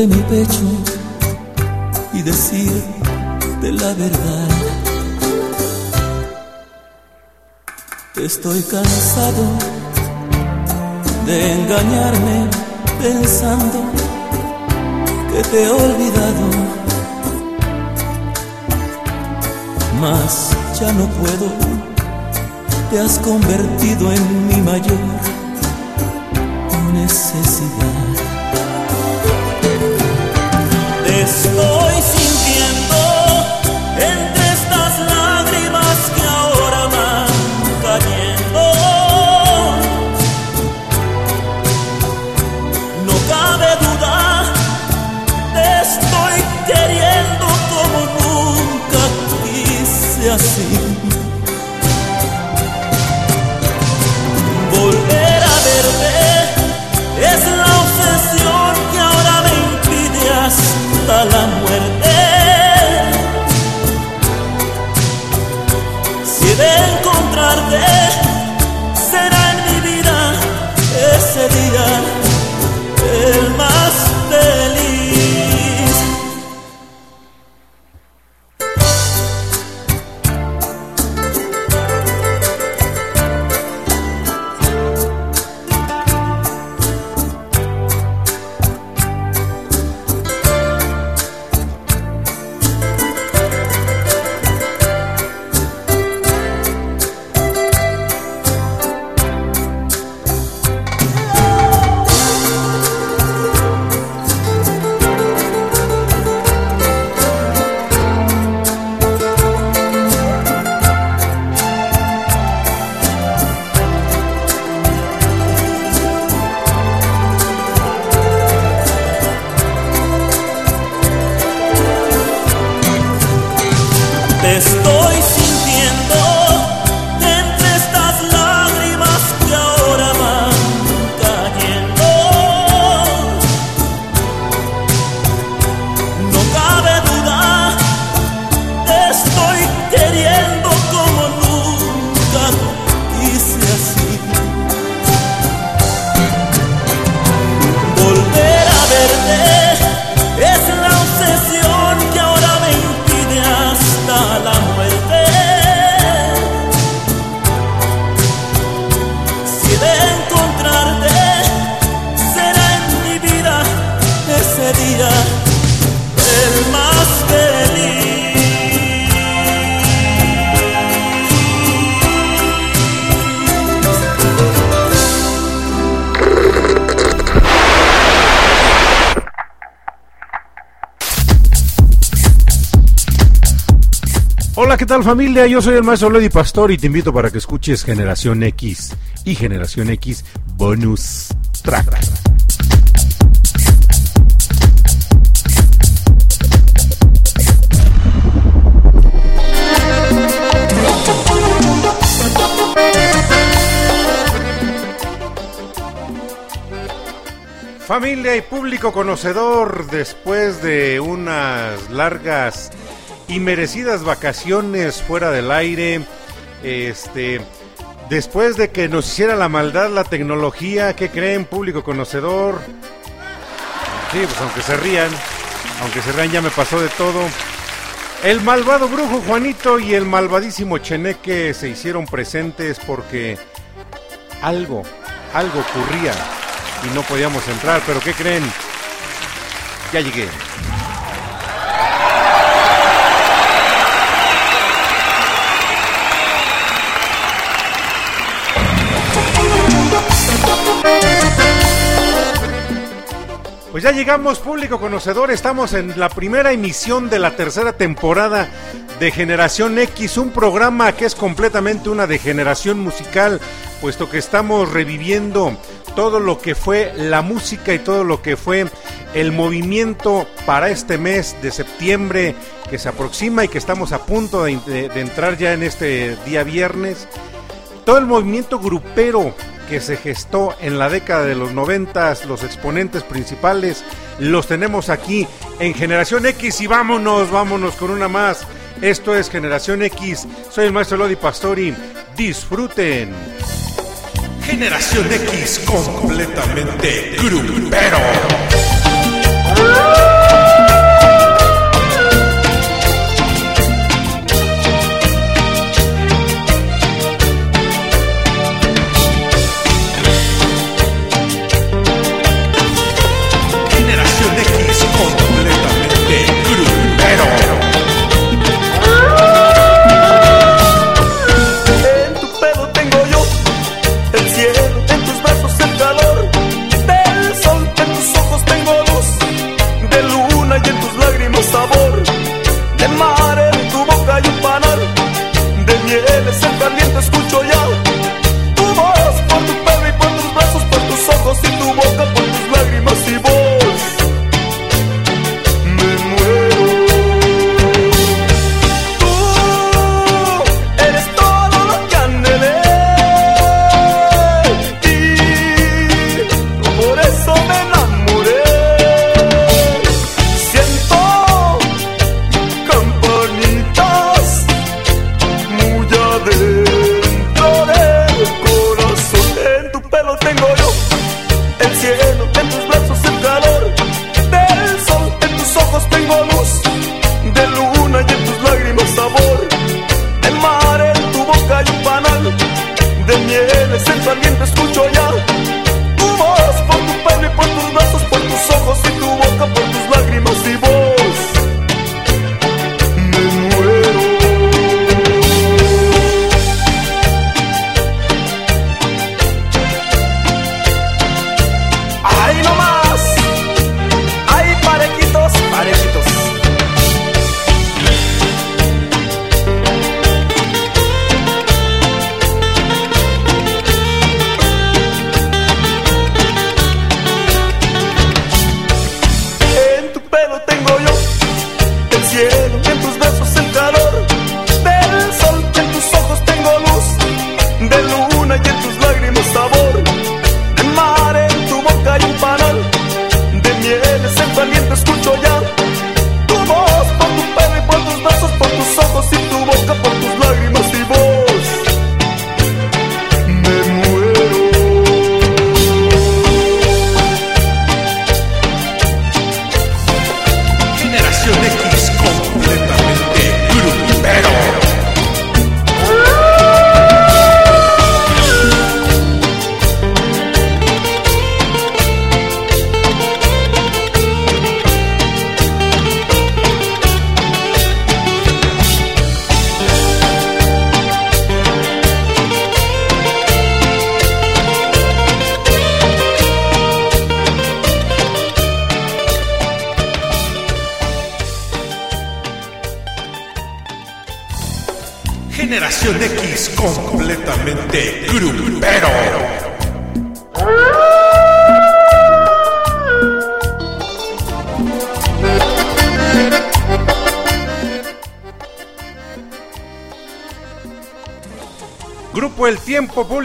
entre mi pecho y decirte la verdad. Estoy cansado de engañarme pensando que te he olvidado, mas ya no puedo, te has convertido en mi mayor necesidad. Te estoy tal familia? Yo soy el maestro Lady Pastor y te invito para que escuches Generación X y Generación X Bonus Track. Familia y público conocedor, después de unas largas y merecidas vacaciones fuera del aire, este, después de que nos hiciera la maldad la tecnología, ¿qué creen, público conocedor? Sí, pues aunque se rían, aunque se rían ya me pasó de todo. El malvado brujo Juanito y el malvadísimo Cheneque se hicieron presentes porque algo, algo ocurría y no podíamos entrar, pero ¿qué creen? Ya llegué. Pues ya llegamos, público conocedor, estamos en la primera emisión de la tercera temporada de Generación X, un programa que es completamente una degeneración musical, puesto que estamos reviviendo todo lo que fue la música y todo lo que fue el movimiento para este mes de septiembre que se aproxima y que estamos a punto de, de entrar ya en este día viernes. Todo el movimiento grupero que se gestó en la década de los noventas, los exponentes principales, los tenemos aquí en Generación X y vámonos, vámonos con una más. Esto es Generación X, soy el maestro Lodi Pastori, disfruten. Generación X completamente grupero.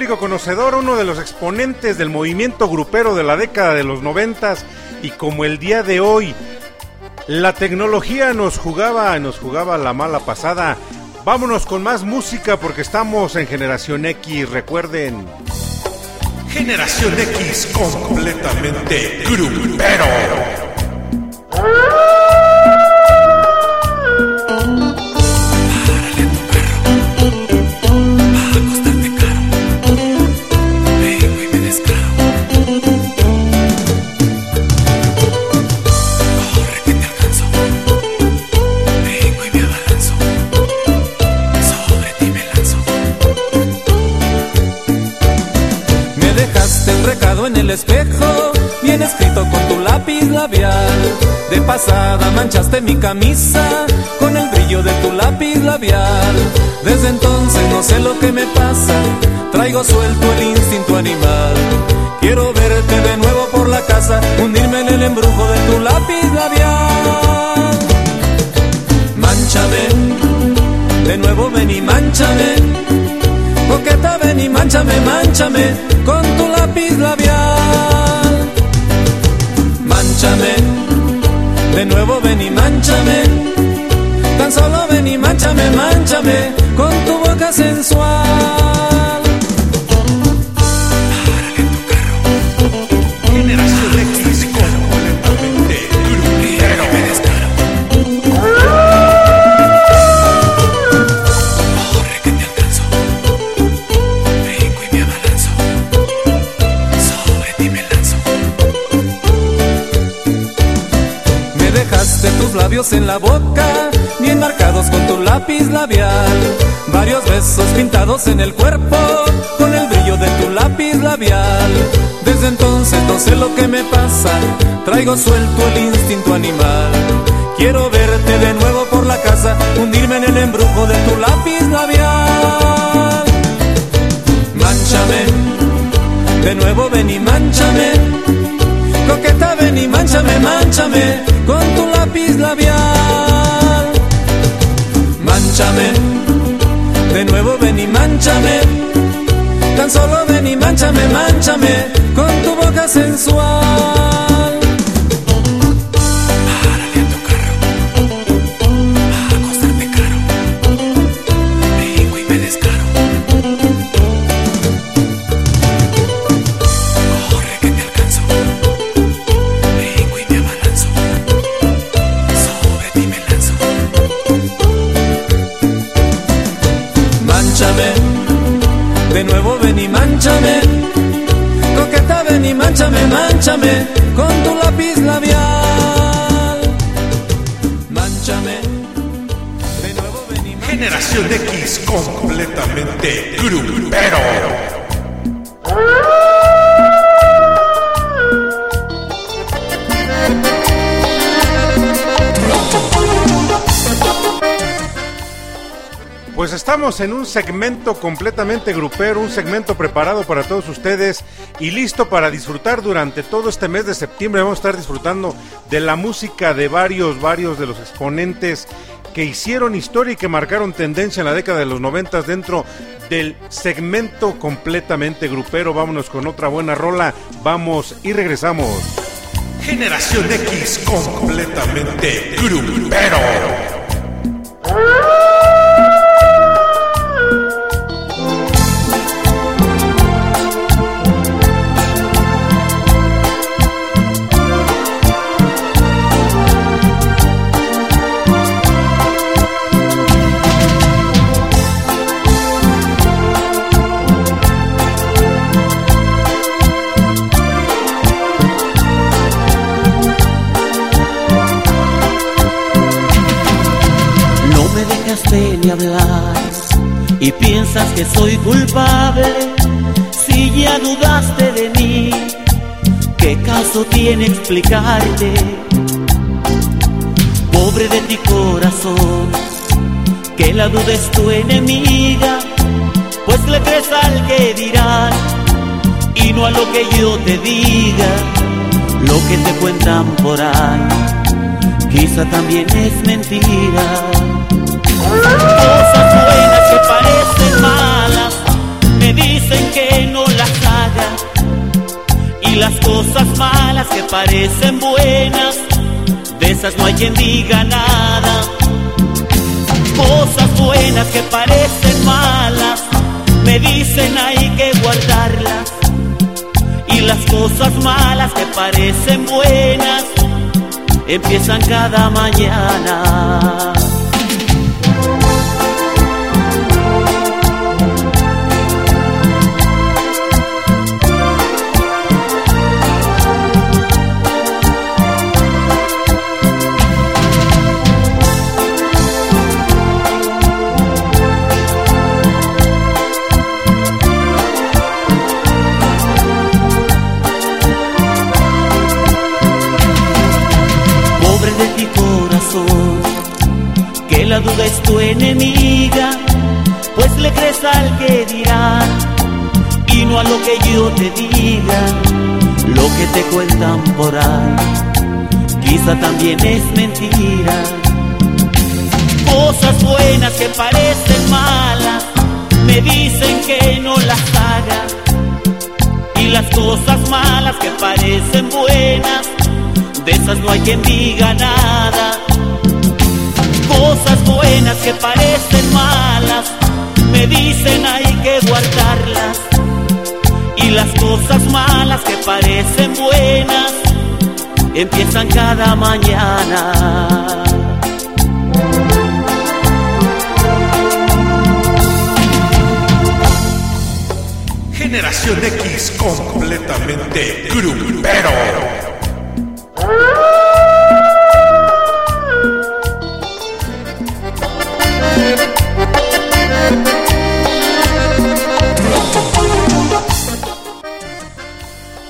Conocedor, uno de los exponentes del movimiento grupero de la década de los noventas y como el día de hoy la tecnología nos jugaba, nos jugaba la mala pasada. Vámonos con más música porque estamos en Generación X, recuerden. Generación X completamente grupero. El espejo bien escrito con tu lápiz labial. De pasada manchaste mi camisa con el brillo de tu lápiz labial. Desde entonces no sé lo que me pasa, traigo suelto el instinto animal. Quiero verte de nuevo por la casa, hundirme en el embrujo de tu lápiz labial. Manchame, de nuevo ven y manchame. Coqueta ven y manchame, manchame con tu lápiz labial. Manchame, de nuevo ven y manchame. Tan solo ven y manchame, manchame con tu boca sensual. Labios en la boca, bien marcados con tu lápiz labial. Varios besos pintados en el cuerpo, con el brillo de tu lápiz labial. Desde entonces no sé lo que me pasa, traigo suelto el instinto animal. Quiero verte de nuevo por la casa, hundirme en el embrujo de tu lápiz labial. Manchame, de nuevo ven y manchame Coqueta ven y manchame, manchame con tu lápiz labial. Manchame, de nuevo ven y manchame. Tan solo ven y manchame, manchame con tu boca sensual. En un segmento completamente grupero, un segmento preparado para todos ustedes y listo para disfrutar durante todo este mes de septiembre. Vamos a estar disfrutando de la música de varios, varios de los exponentes que hicieron historia y que marcaron tendencia en la década de los noventas dentro del segmento completamente grupero. Vámonos con otra buena rola. Vamos y regresamos. Generación X completamente grupero. Y piensas que soy culpable si ya dudaste de mí. ¿Qué caso tiene explicarte? Pobre de ti corazón, que la duda es tu enemiga, pues le crees al que dirán y no a lo que yo te diga, lo que te cuentan por ahí, quizá también es mentira. Cosas buenas que parecen malas, me dicen que no las haga. Y las cosas malas que parecen buenas, de esas no hay quien diga nada. Cosas buenas que parecen malas, me dicen hay que guardarlas. Y las cosas malas que parecen buenas, empiezan cada mañana. La duda es tu enemiga, pues le crees al que dirá y no a lo que yo te diga, lo que te cuentan por ahí, quizá también es mentira. Cosas buenas que parecen malas, me dicen que no las haga, y las cosas malas que parecen buenas, de esas no hay quien diga nada. Cosas buenas que parecen malas, me dicen hay que guardarlas. Y las cosas malas que parecen buenas, empiezan cada mañana. Generación X completamente grupero.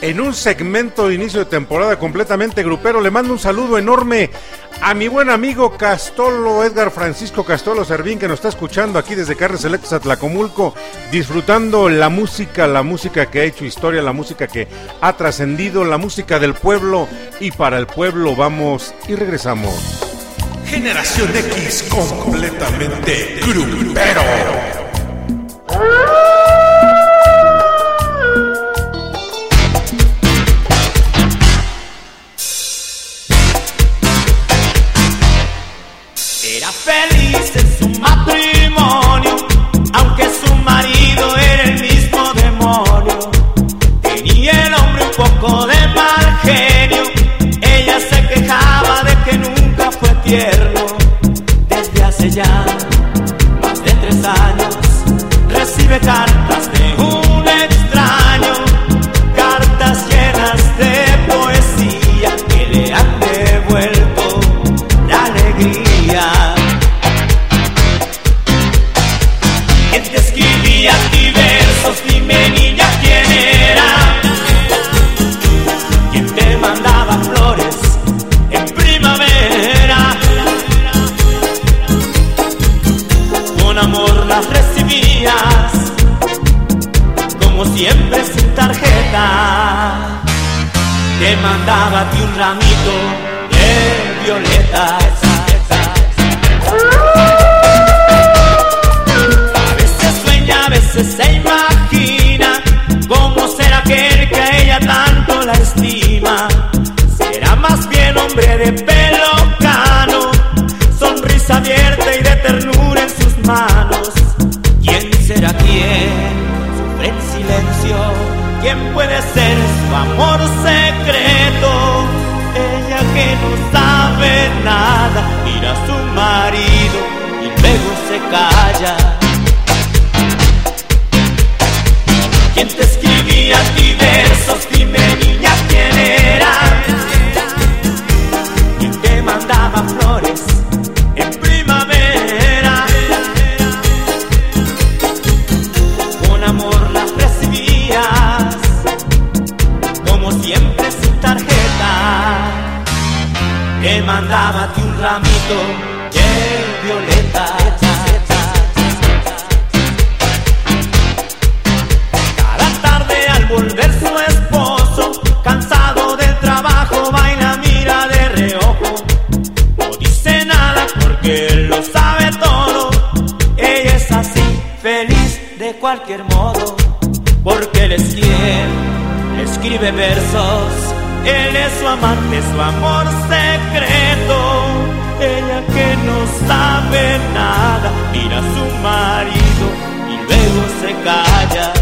En un segmento de inicio de temporada completamente grupero, le mando un saludo enorme a mi buen amigo Castolo, Edgar Francisco Castolo Servín, que nos está escuchando aquí desde Carnes Electas Atlacomulco, disfrutando la música, la música que ha hecho historia, la música que ha trascendido, la música del pueblo y para el pueblo vamos y regresamos. Generación X completamente grupero. De violetas. Cada tarde al volver su esposo, cansado del trabajo, baila, mira de reojo. No dice nada porque él lo sabe todo. Ella es así, feliz de cualquier modo, porque él es quien escribe versos. Él es su amante, su amor secreto. Ella sabe nada, mira a su marido y luego se calla.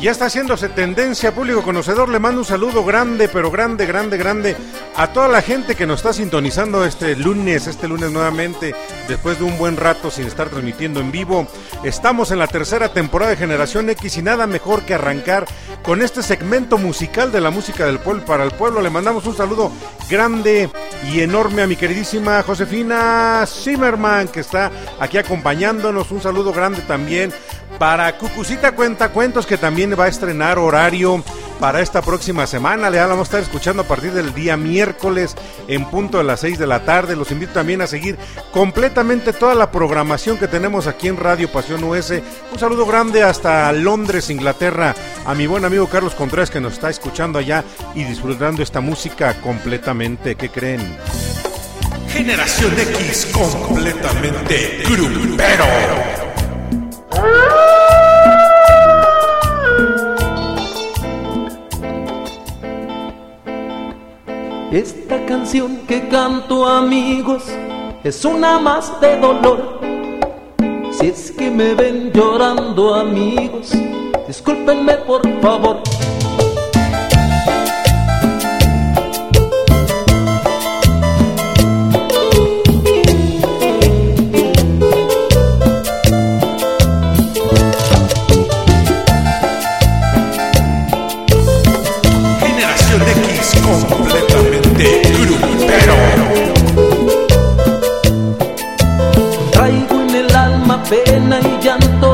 Ya está haciéndose tendencia, público conocedor. Le mando un saludo grande, pero grande, grande, grande a toda la gente que nos está sintonizando este lunes, este lunes nuevamente, después de un buen rato sin estar transmitiendo en vivo. Estamos en la tercera temporada de Generación X y nada mejor que arrancar con este segmento musical de la música del pueblo para el pueblo. Le mandamos un saludo grande y enorme a mi queridísima Josefina Zimmerman, que está aquí acompañándonos. Un saludo grande también para Cucucita Cuenta Cuentos, que también va a estrenar horario para esta próxima semana. Le vamos a estar escuchando a partir del día miércoles en punto de las 6 de la tarde. Los invito también a seguir completamente toda la programación que tenemos aquí en Radio Pasión US. Un saludo grande hasta Londres, Inglaterra, a mi buen amigo Carlos Contreras que nos está escuchando allá y disfrutando esta música completamente. ¿Qué creen? Generación X completamente grupero. Esta canción que canto amigos es una más de dolor. Si es que me ven llorando amigos, discúlpenme por favor. pena y llanto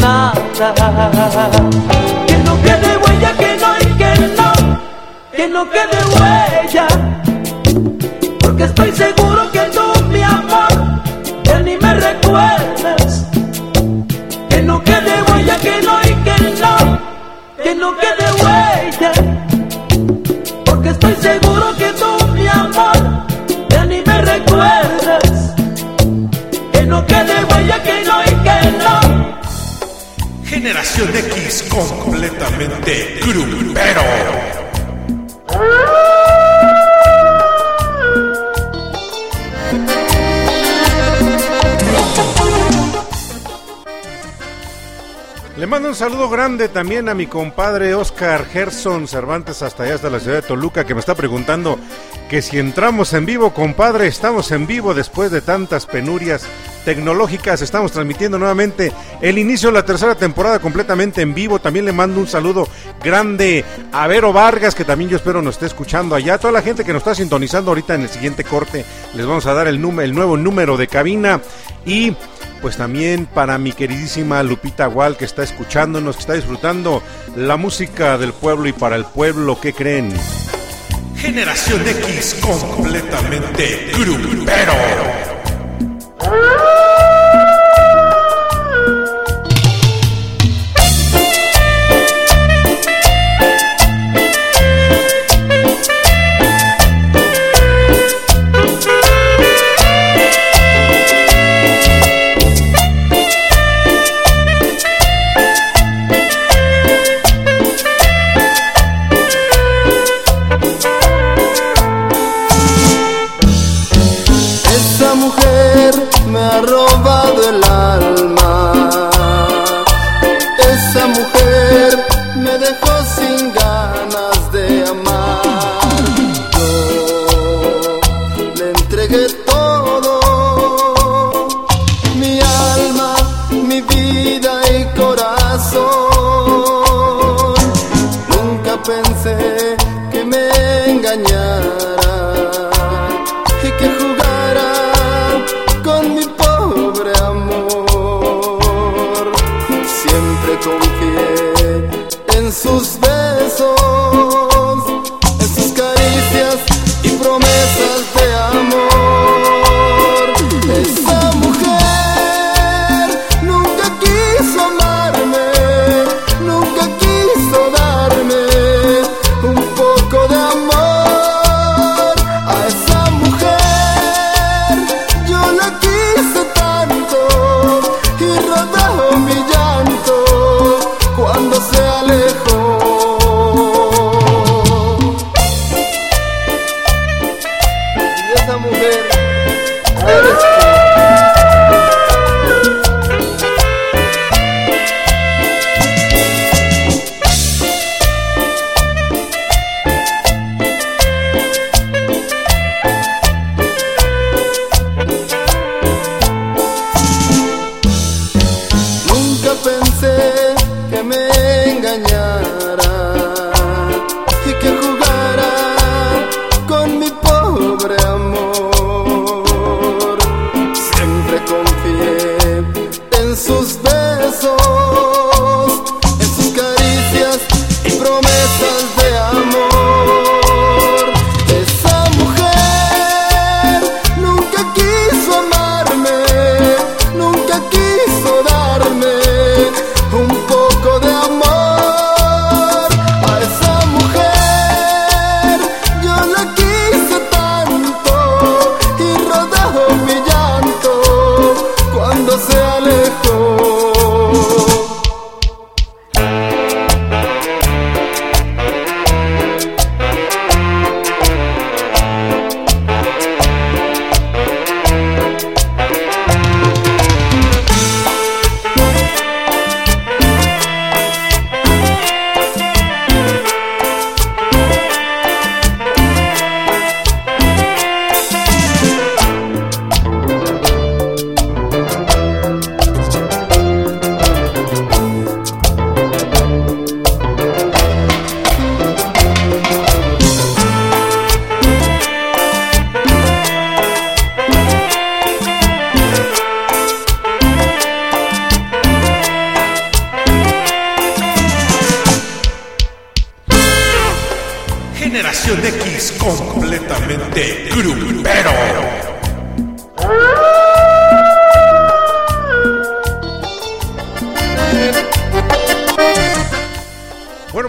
nada. Que no quede huella, que no y que no, que no quede huella. Porque estoy seguro que tú, mi amor, ya ni me recuerdas. Que no quede huella, que no y que no, que no quede Generación X completamente grupero. También a mi compadre Oscar Gerson Cervantes hasta allá, hasta la ciudad de Toluca, que me está preguntando que si entramos en vivo, compadre, estamos en vivo después de tantas penurias tecnológicas. Estamos transmitiendo nuevamente el inicio de la tercera temporada completamente en vivo. También le mando un saludo grande a Vero Vargas, que también yo espero nos esté escuchando allá. Toda la gente que nos está sintonizando ahorita en el siguiente corte, les vamos a dar el, el nuevo número de cabina. Y pues también para mi queridísima Lupita Wall que está escuchándonos, que está disfrutando la música del pueblo y para el pueblo, ¿qué creen? Generación X completamente grupero.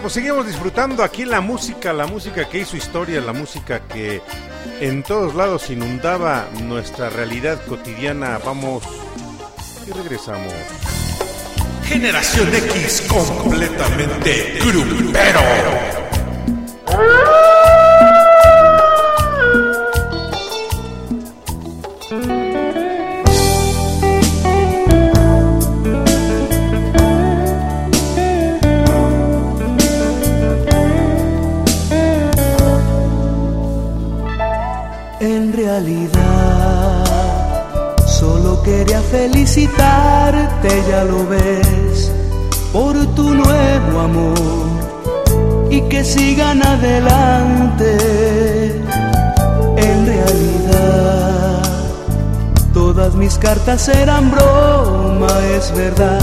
Bueno, pues seguimos disfrutando aquí la música, la música que hizo historia, la música que en todos lados inundaba nuestra realidad cotidiana. Vamos y regresamos. Generación X completamente grupero. Felicitarte, ya lo ves, por tu nuevo amor y que sigan adelante. En realidad, todas mis cartas eran broma, es verdad,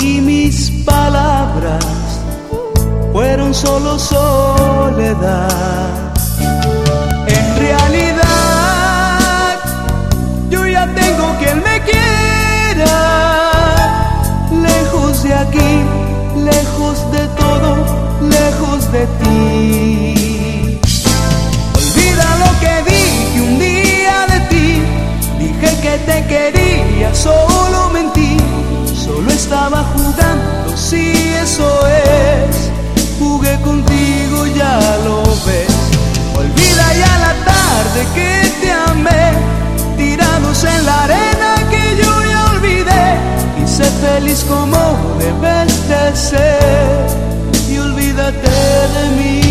y mis palabras fueron solo soledad. Lejos de todo, lejos de ti. Olvida lo que dije un día de ti. Dije que te quería, solo mentí. Solo estaba jugando, si eso es. Jugué contigo, ya lo ves. Olvida ya la tarde que te amé tirados en la arena feliz como debes de ser y olvídate de mí.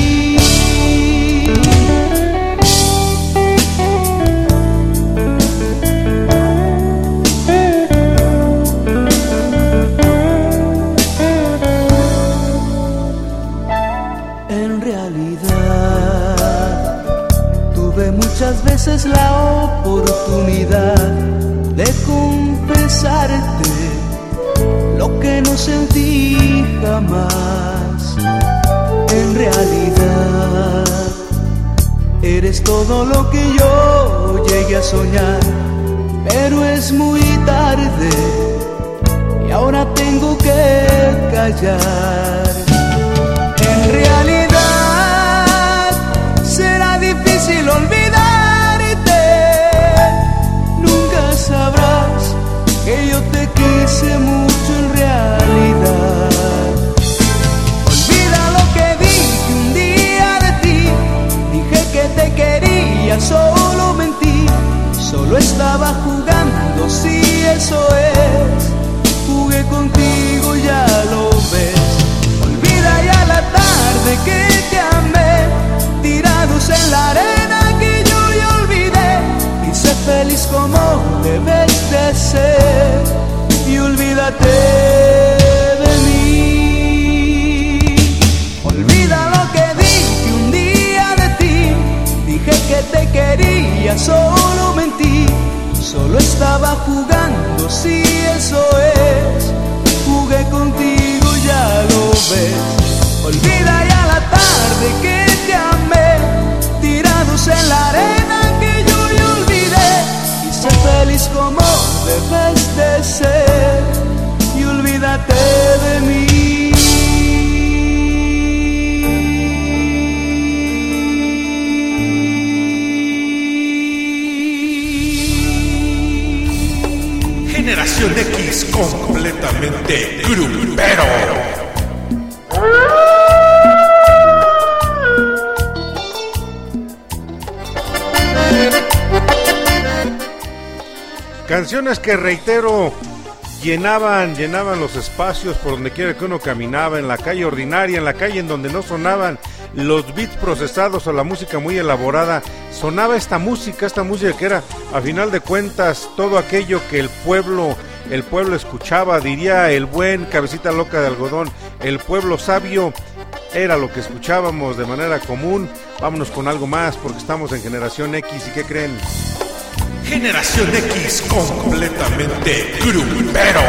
En realidad, tuve muchas veces la oportunidad de confesarte que no sentí jamás. En realidad, eres todo lo que yo llegué a soñar, pero es muy tarde y ahora tengo que callar. En realidad será difícil olvidarte. Nunca sabrás que yo te quise mucho solo mentí. Solo estaba jugando, si eso es. Jugué contigo, ya lo ves. Olvida ya la tarde que te amé, tirados en la arena que yo ya olvidé. Y sé feliz como debes de ser. Y olvídate te quería, solo mentí. Solo estaba jugando, si eso es. Jugué contigo, ya lo ves. Olvida ya la tarde que te amé, tirados en la arena que yo ya olvidé. Y sé feliz como debes de ser. Generación X completamente grupero. Canciones que reitero llenaban, llenaban los espacios por donde quiera que uno caminaba, en la calle ordinaria, en la calle en donde no sonaban los beats procesados o la música muy elaborada, sonaba esta música, esta música que era a final de cuentas todo aquello que el pueblo, el pueblo escuchaba, diría el buen cabecita loca de algodón, el pueblo sabio era lo que escuchábamos de manera común. Vámonos con algo más porque estamos en generación X y qué creen. Generación X completamente grupero.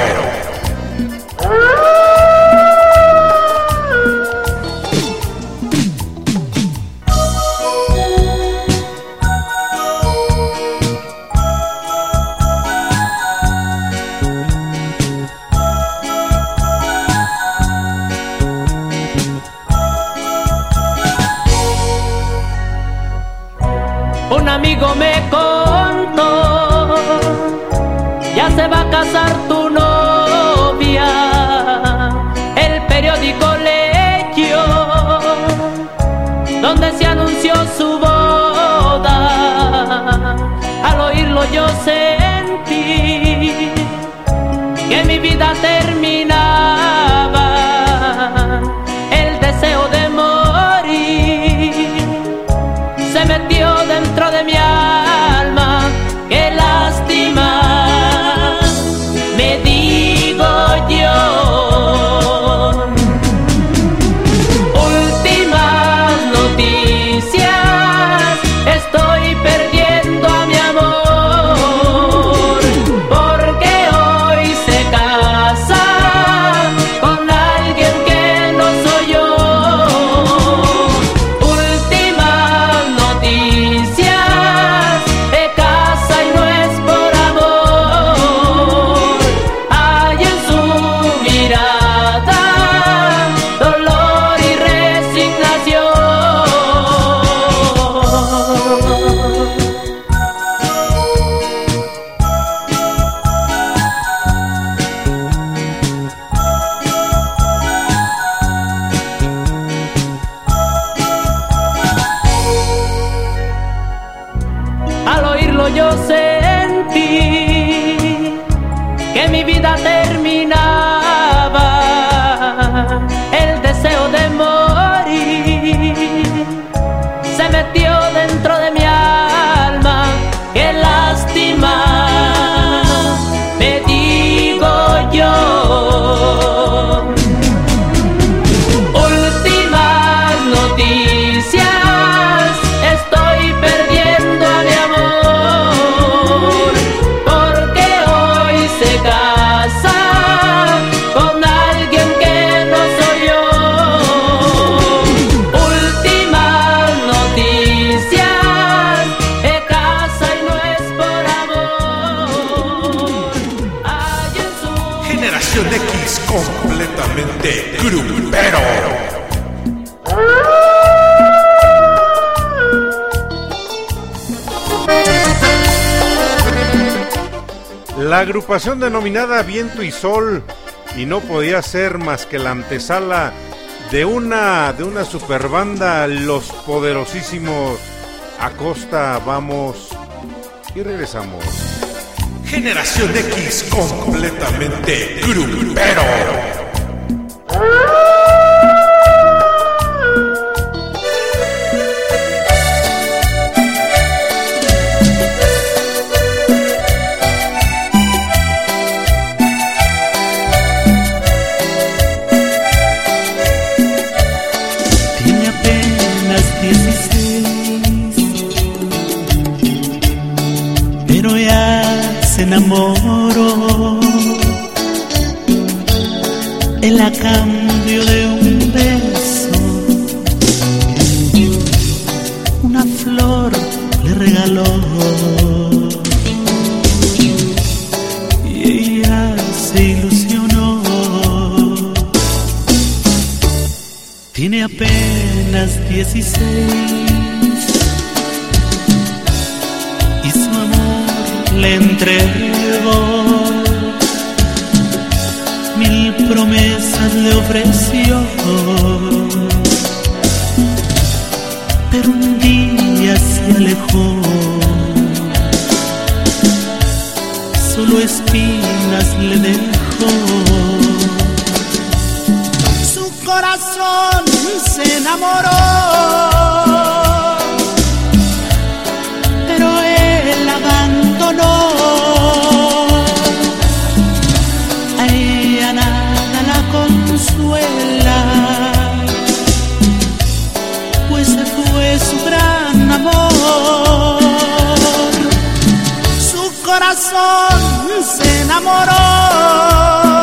Agrupación denominada Viento y Sol y no podía ser más que la antesala de una de una super banda Los Poderosísimos Acosta vamos y regresamos. Generación X completamente grupero. Tiene apenas 16 y su amor le entregó. Mil promesas le ofreció, pero un día se alejó. Solo espinas le dejó. Corazón se enamoró, pero él abandonó. A ella nada la consuela, pues se fue su gran amor. Su corazón se enamoró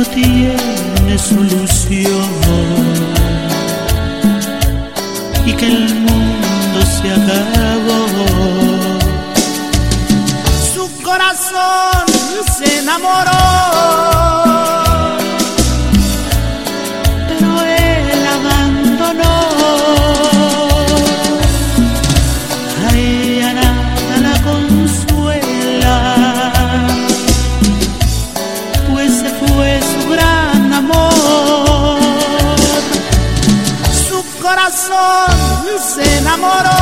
no tiene solución y que el mundo se acabó. Su corazón se enamoró, se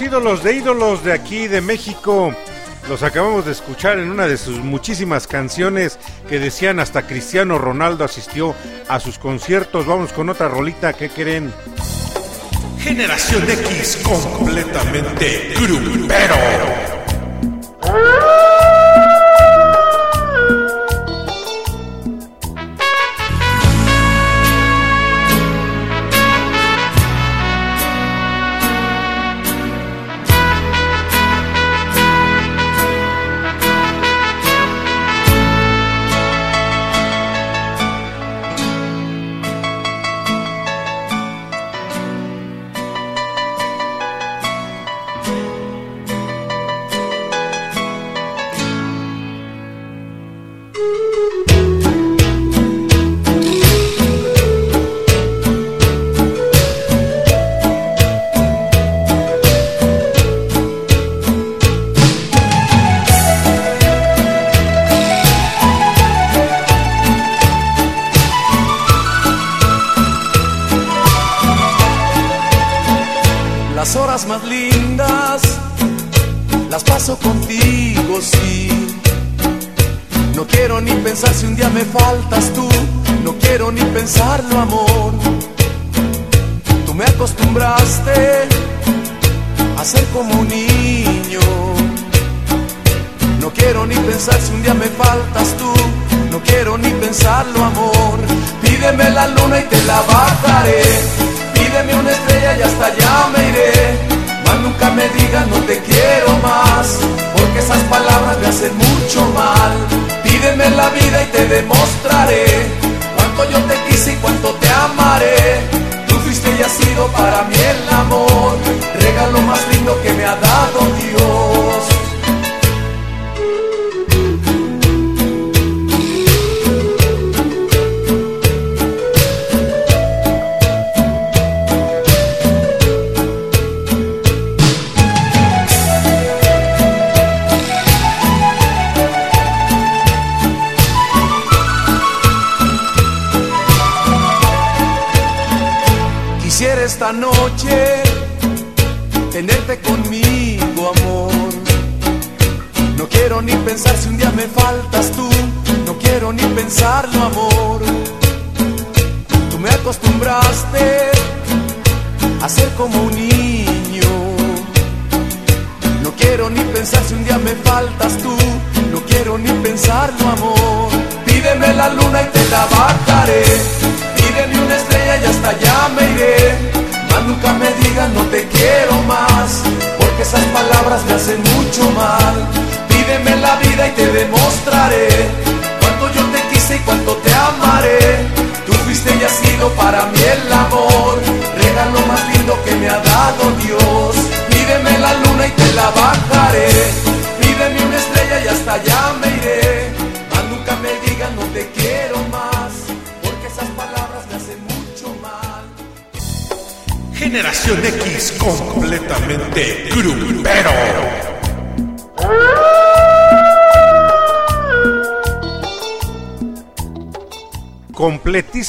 Los ídolos de ídolos de aquí de México. Los acabamos de escuchar en una de sus muchísimas canciones que decían hasta Cristiano Ronaldo asistió a sus conciertos. Vamos con otra rolita, ¿qué creen? Generación X completamente grupero.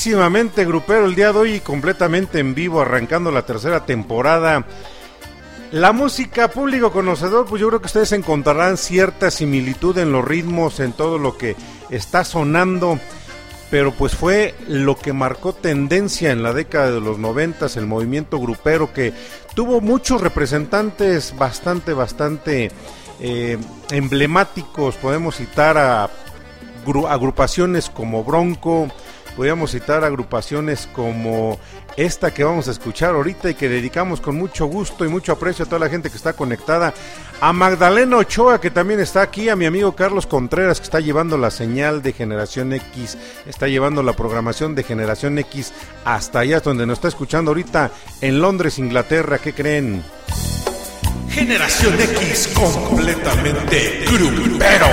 Completísimamente grupero el día de hoy completamente en vivo, arrancando la tercera temporada. La música, público conocedor, pues yo creo que ustedes encontrarán cierta similitud en los ritmos, en todo lo que está sonando, pero pues fue lo que marcó tendencia en la década de los noventas, el movimiento grupero que tuvo muchos representantes bastante, bastante eh, emblemáticos. Podemos citar a gru- agrupaciones como Bronco, podríamos citar agrupaciones como esta que vamos a escuchar ahorita y que dedicamos con mucho gusto y mucho aprecio a toda la gente que está conectada, a Magdalena Ochoa que también está aquí, a mi amigo Carlos Contreras que está llevando la señal de Generación X, está llevando la programación de Generación X hasta allá donde nos está escuchando ahorita en Londres, Inglaterra, ¿qué creen? Generación X completamente grupero.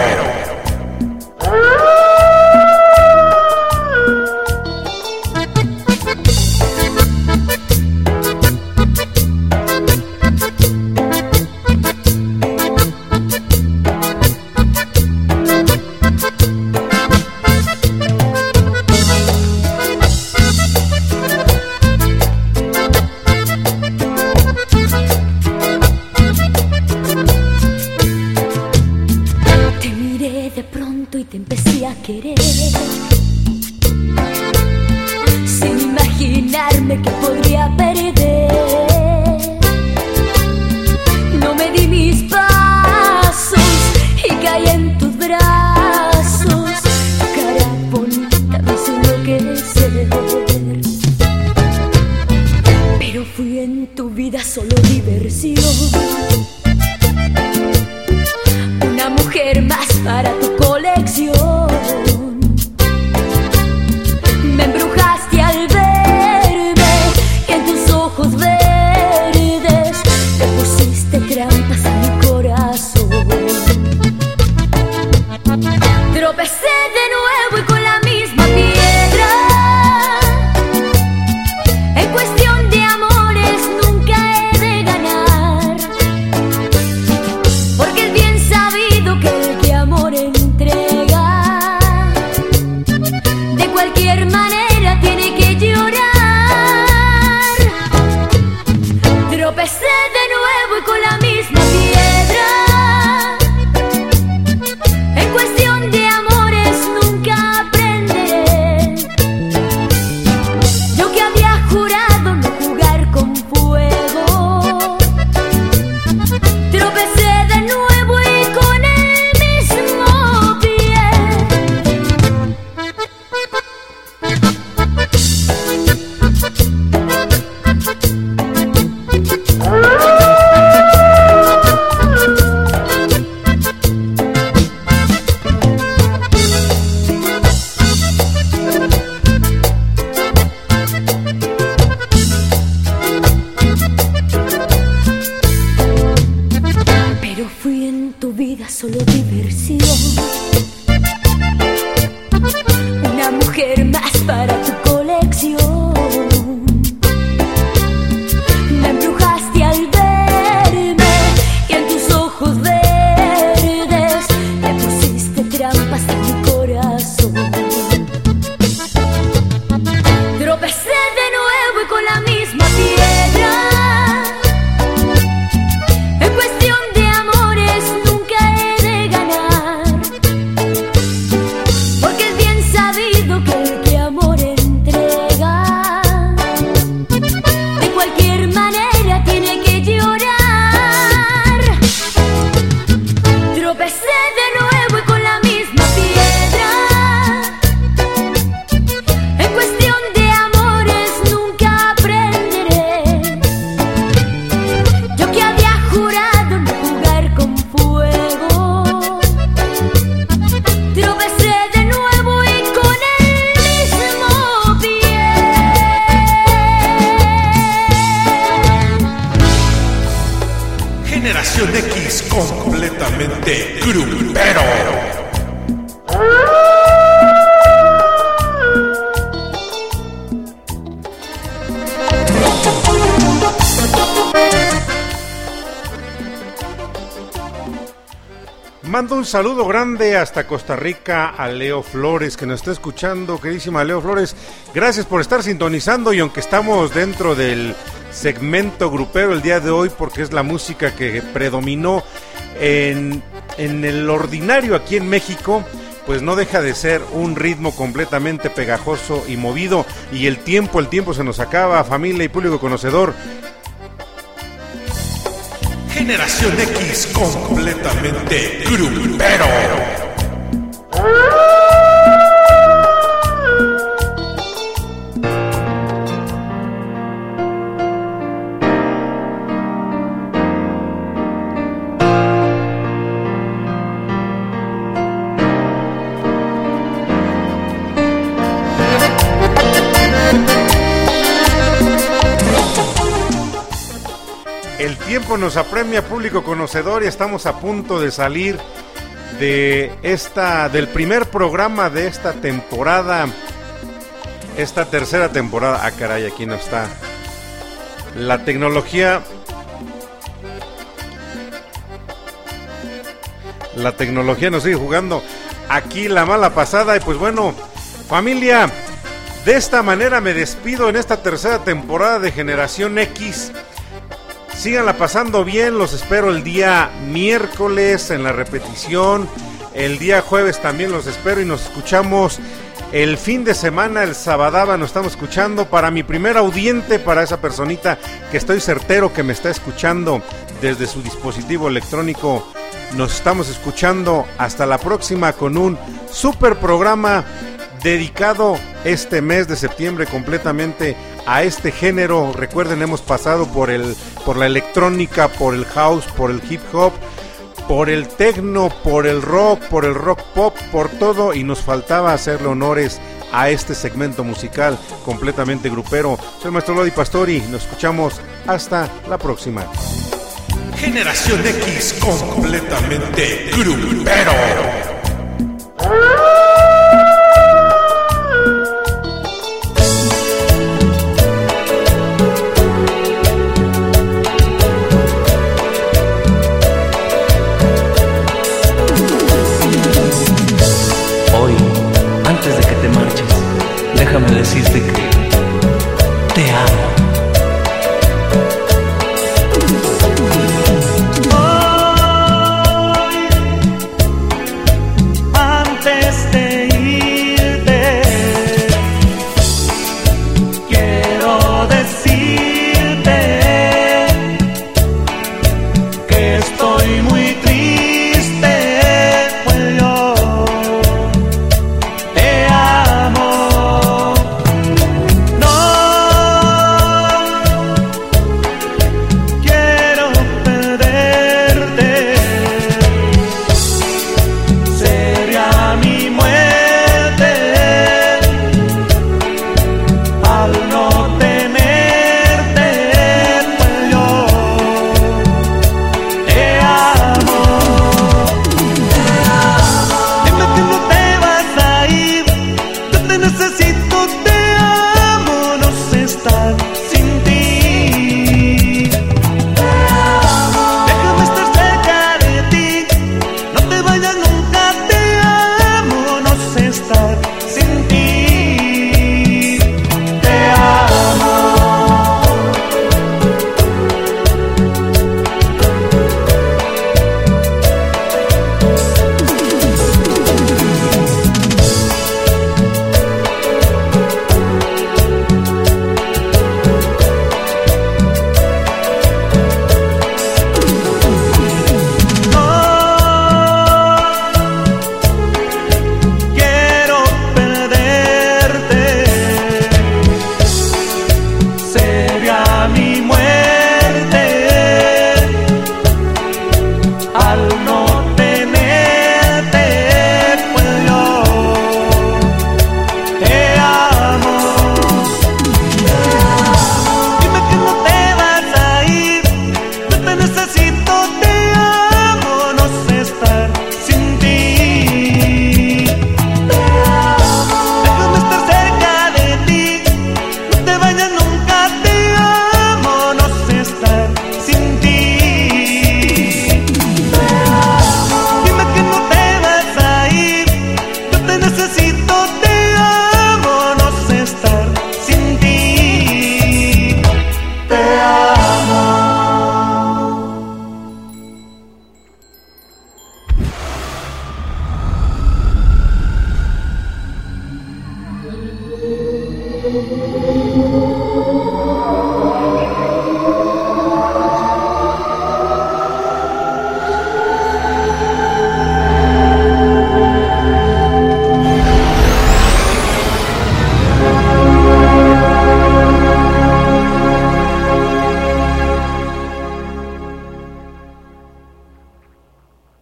Saludo grande hasta Costa Rica a Leo Flores que nos está escuchando, queridísima Leo Flores. Gracias por estar sintonizando y aunque estamos dentro del segmento grupero el día de hoy porque es la música que predominó en, en el ordinario aquí en México, pues no deja de ser un ritmo completamente pegajoso y movido y el tiempo, el tiempo se nos acaba, familia y público conocedor. X completamente grupero. Nos apremia, público conocedor, y estamos a punto de salir de esta, del primer programa de esta temporada, esta tercera temporada. Ah, caray, aquí no está. La tecnología. La tecnología nos sigue jugando aquí la mala pasada. Y pues bueno, familia, de esta manera me despido en esta tercera temporada de Generación X. Síganla pasando bien, los espero el día miércoles en la repetición. El día jueves también los espero y nos escuchamos el fin de semana, el sabadaba, nos estamos escuchando para mi primer audiente, para esa personita que estoy certero que me está escuchando desde su dispositivo electrónico. Nos estamos escuchando hasta la próxima con un super programa dedicado este mes de septiembre completamente a este género. Recuerden, hemos pasado por el por la electrónica, por el house, por el hip hop, por el techno, por el rock, por el rock pop, por todo y nos faltaba hacerle honores a este segmento musical completamente grupero. Soy Maestro Lodi Pastori, nos escuchamos hasta la próxima. Generación X completamente grupero.